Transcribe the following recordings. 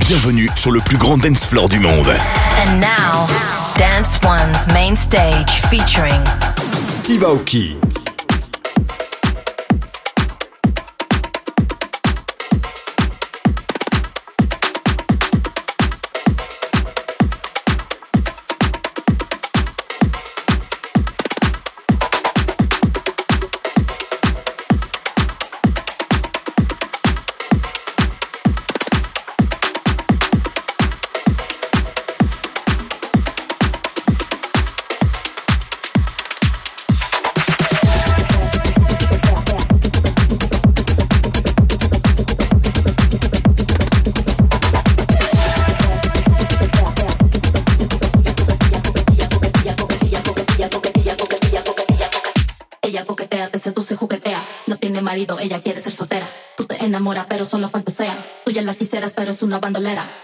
Bienvenue sur le plus grand dance floor du monde. And now, Dance One's main stage featuring Steve Aoki. pero es una bandolera.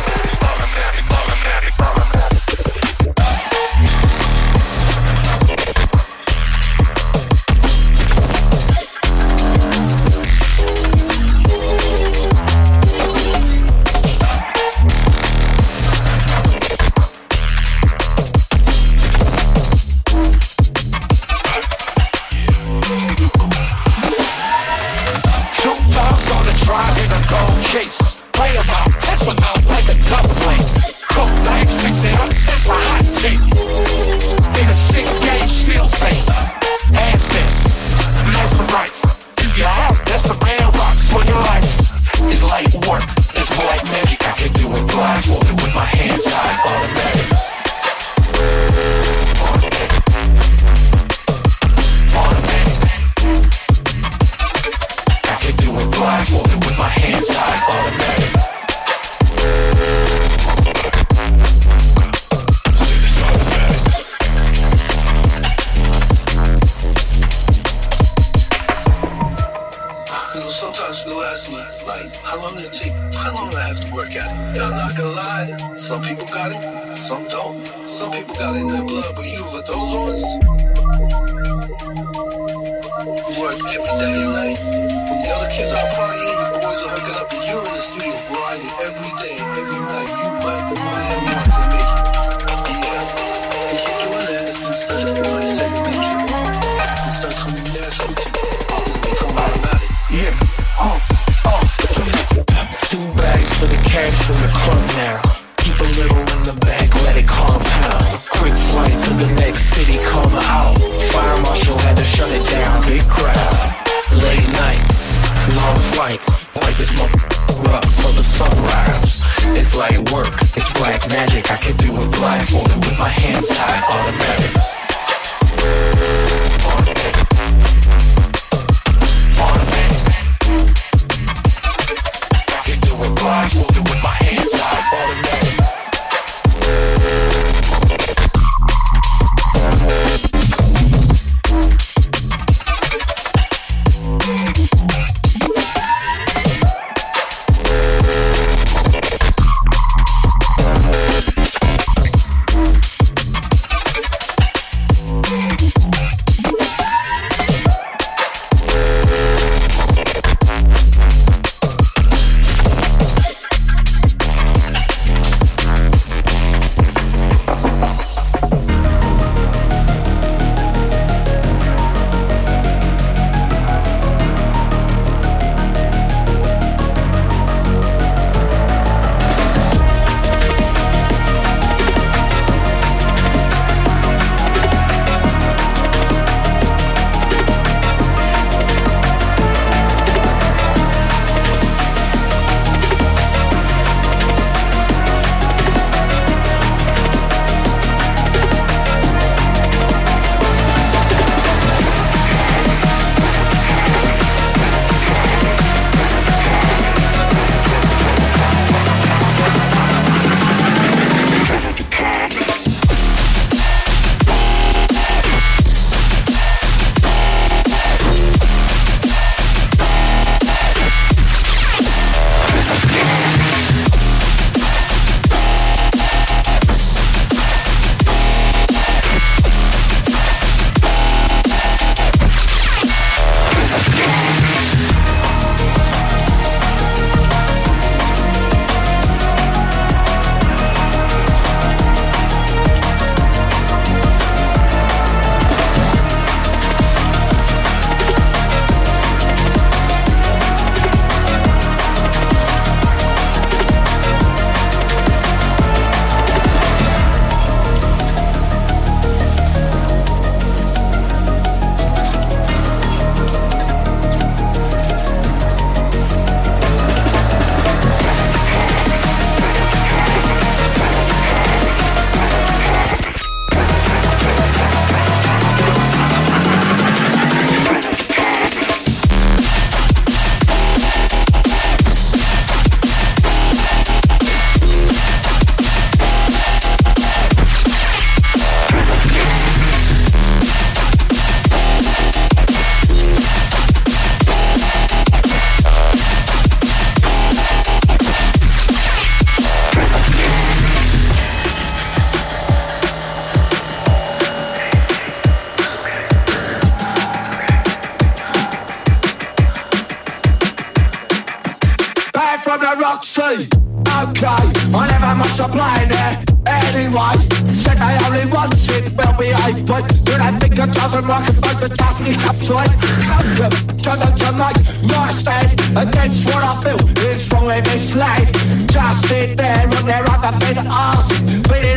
Come to to make my stand against what I feel is wrong with this lad. Just sit there on their other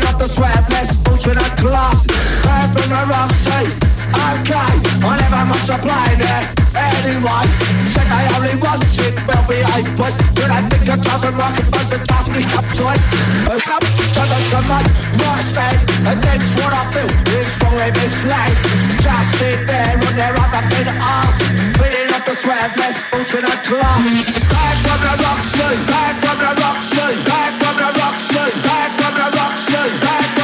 off the sweat, fortunate class. Okay, I never must apply there. anyone said I only wanted well behaved, but when I think it doesn't work, if I could ask me up to it, come to the to make my stand against what I feel is wrong with this lad. Just sit there on their other thin asses, beating off the sweat, less fortunate class. Back from the Roxy, eh, back from the Roxy, eh, back from the Roxy, eh, back from the Roxy, back from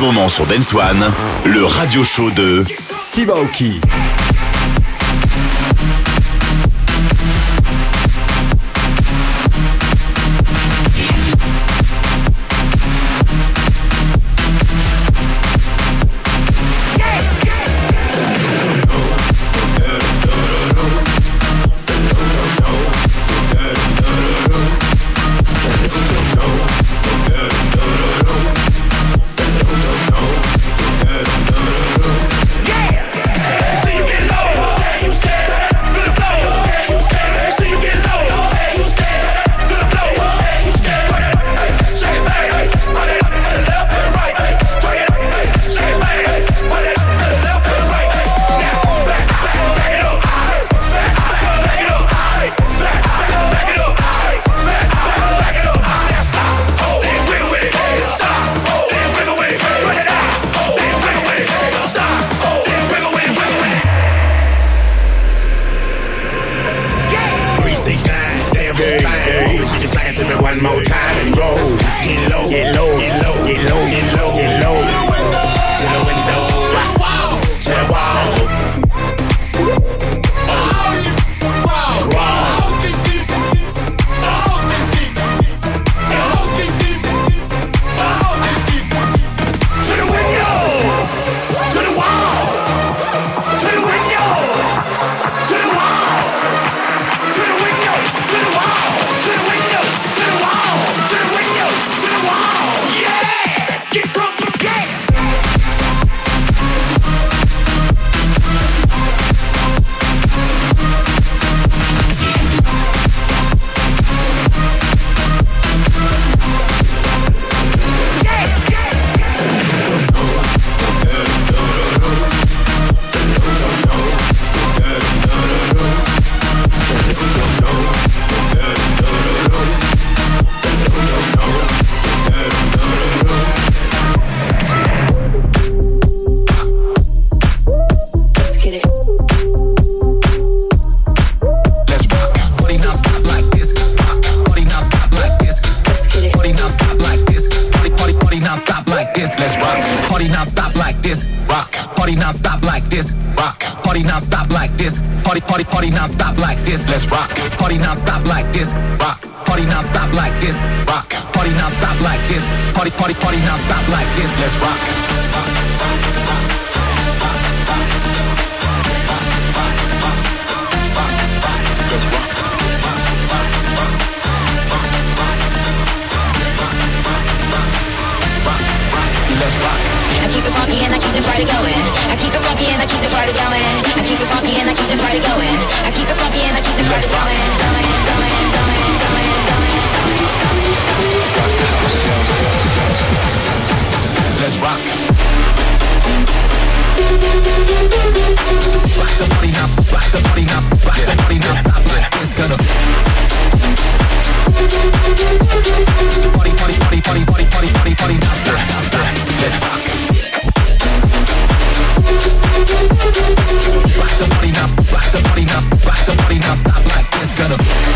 moment sur Dance One, le radio show de Steve Aoki. Get non-stop let's rock. Rock. The body now, rock the body now, rock the body now. Stop, it's gonna. now stop like this, gonna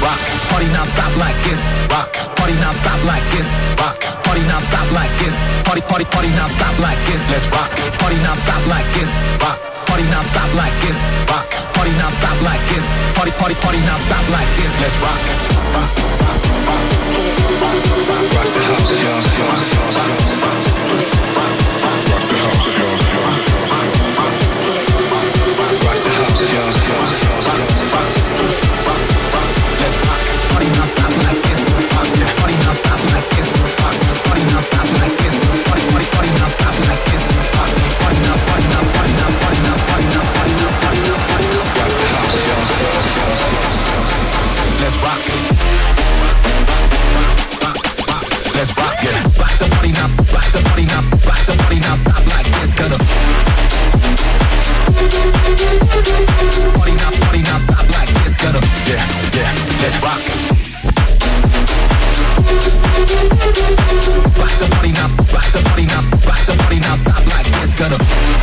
rock. Party now stop like this, rock. Party now stop like this, rock. Party now stop like this. Party party party now stop like this. Let's rock. Party now stop like this, rock. Party now stop like this, rock. Party now stop like this. Party party party now stop like this. Let's rock. Rock, rock, rock. rock the house, y'all. Rock the house, y'all. Rock the house, y'all. to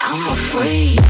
I'm afraid.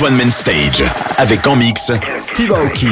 One Man Stage avec en mix Steve Aoki.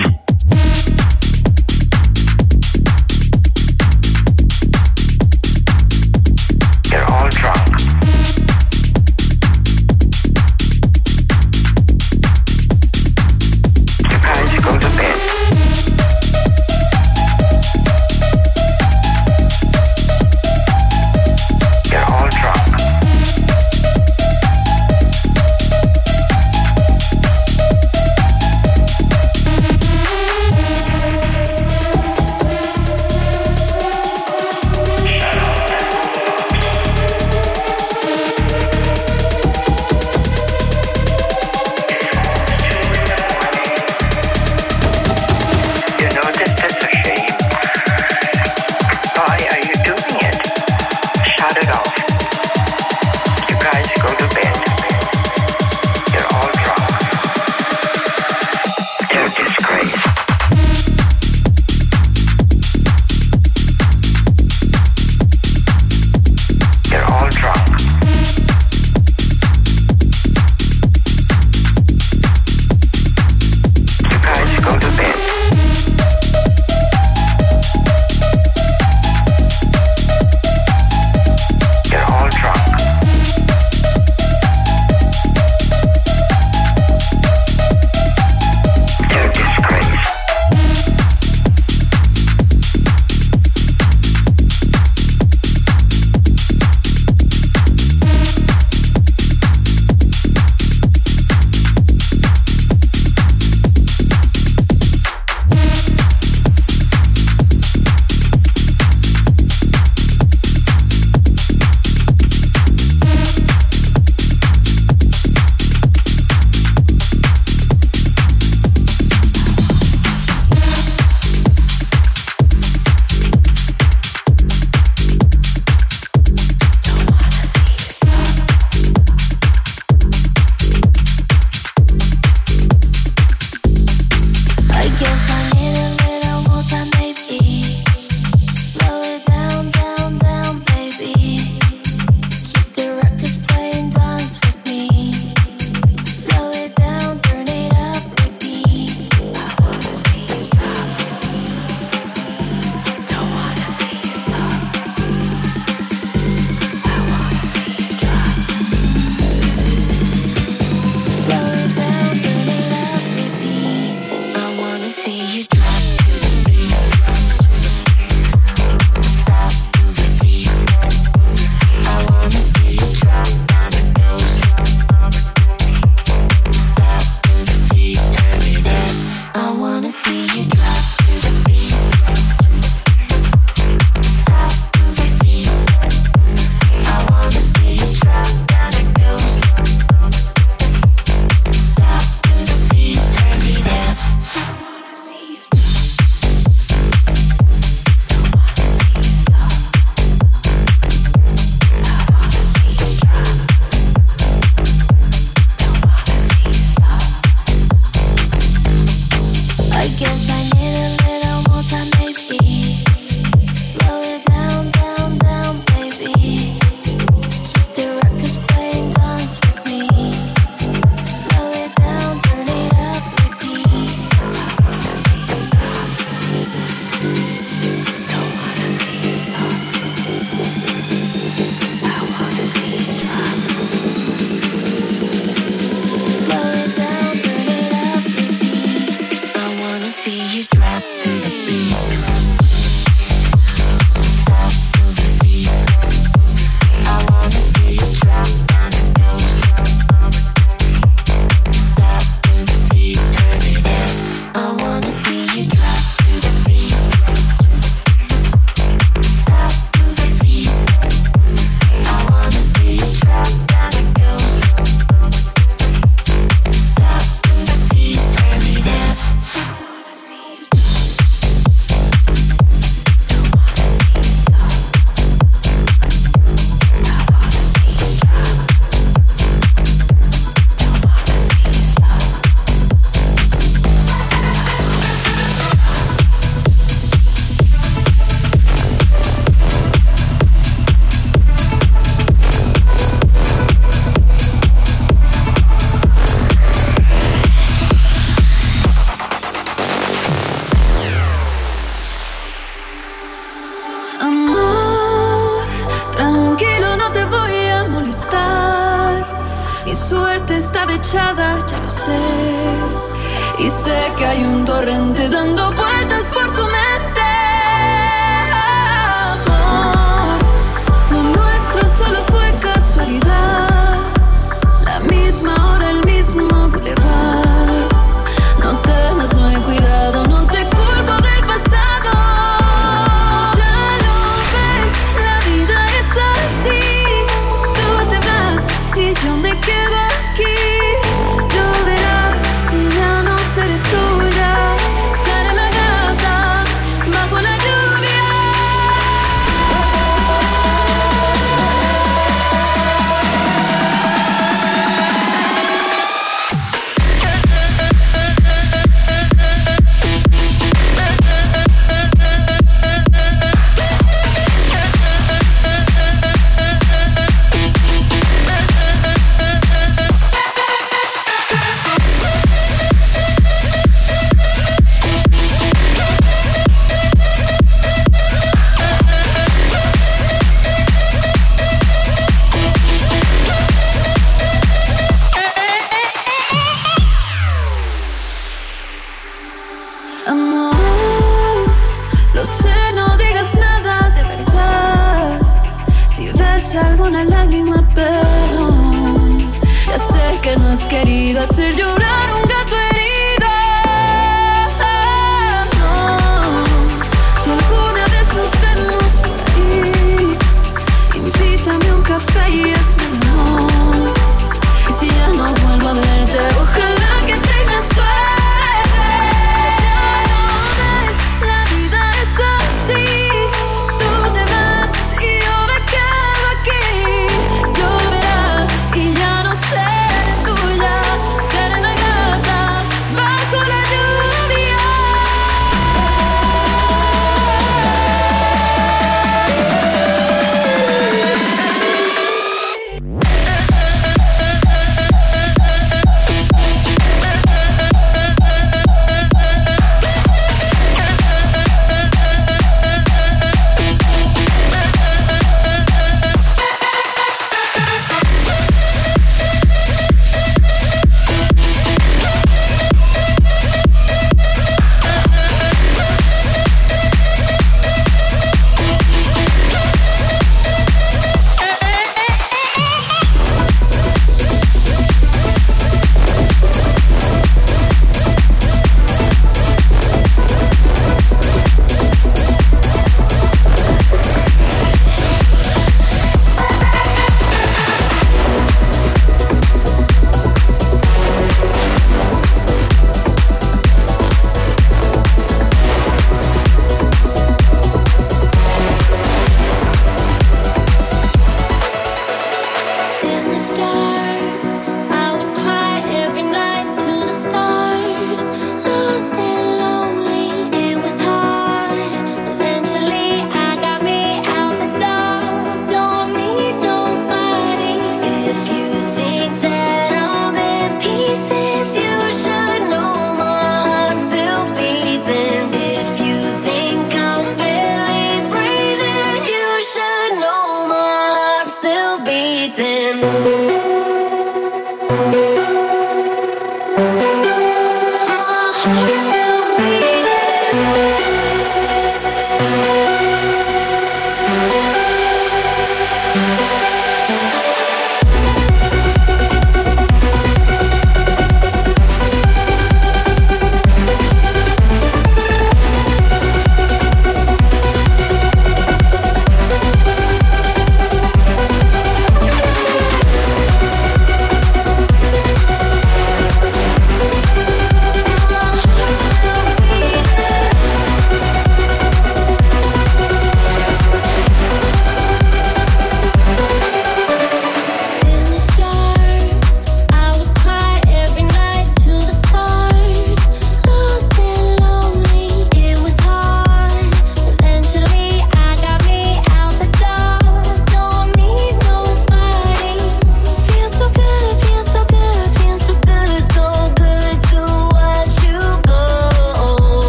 see you drop to the beat.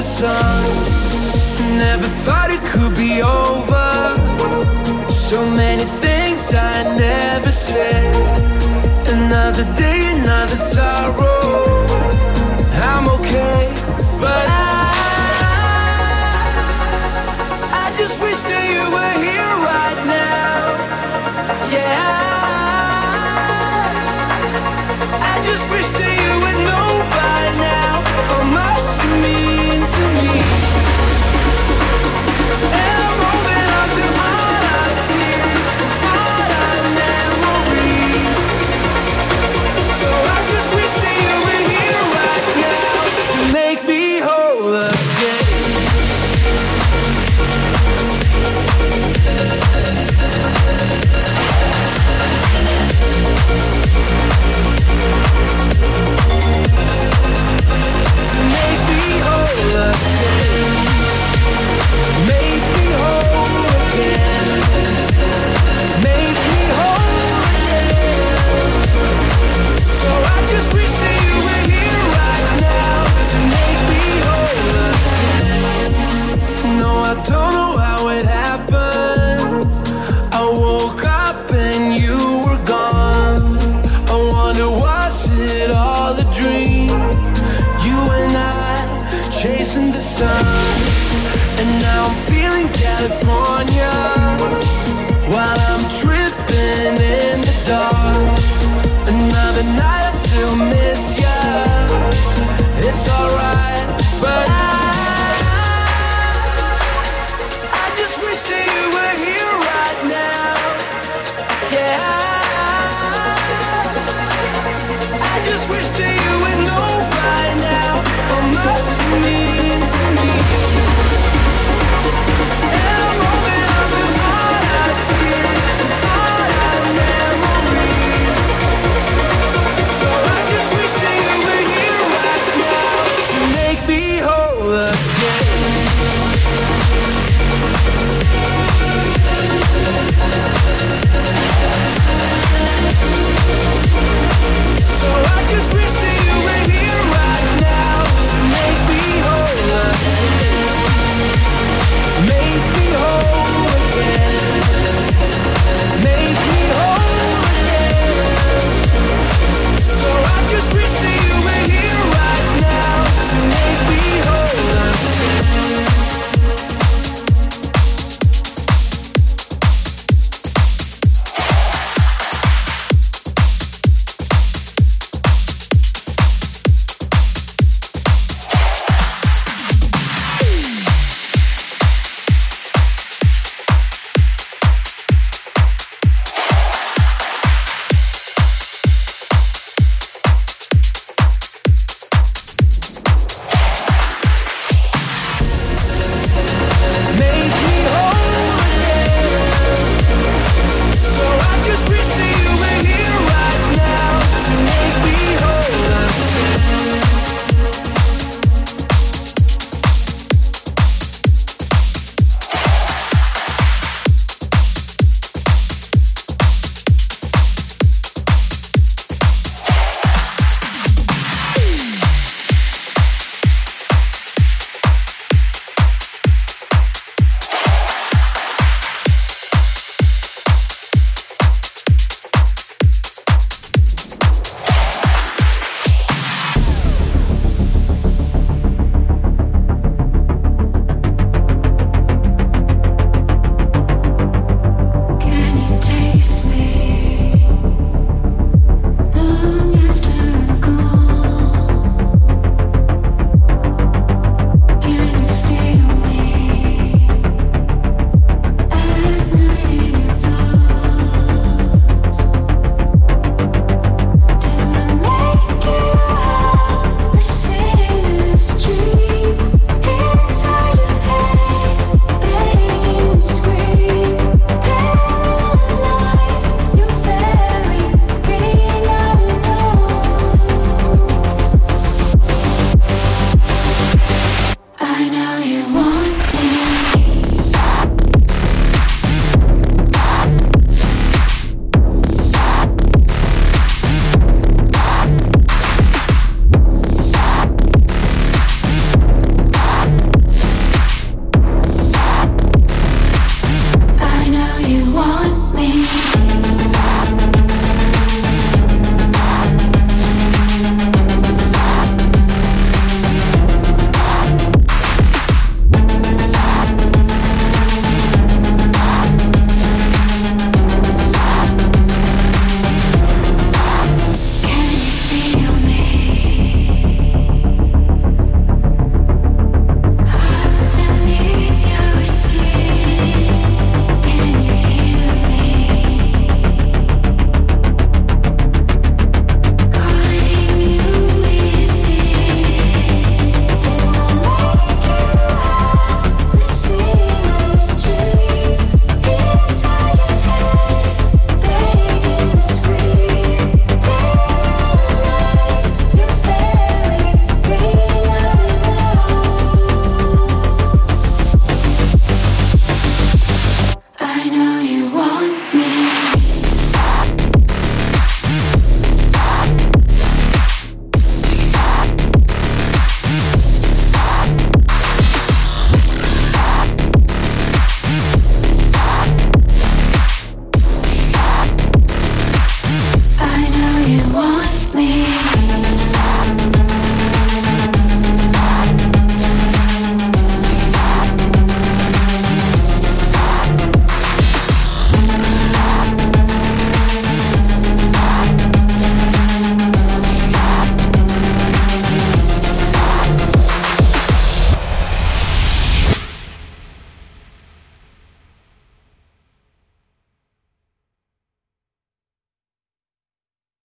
the sun. Never thought it could be over. So many things I never said. Another day, another sorrow.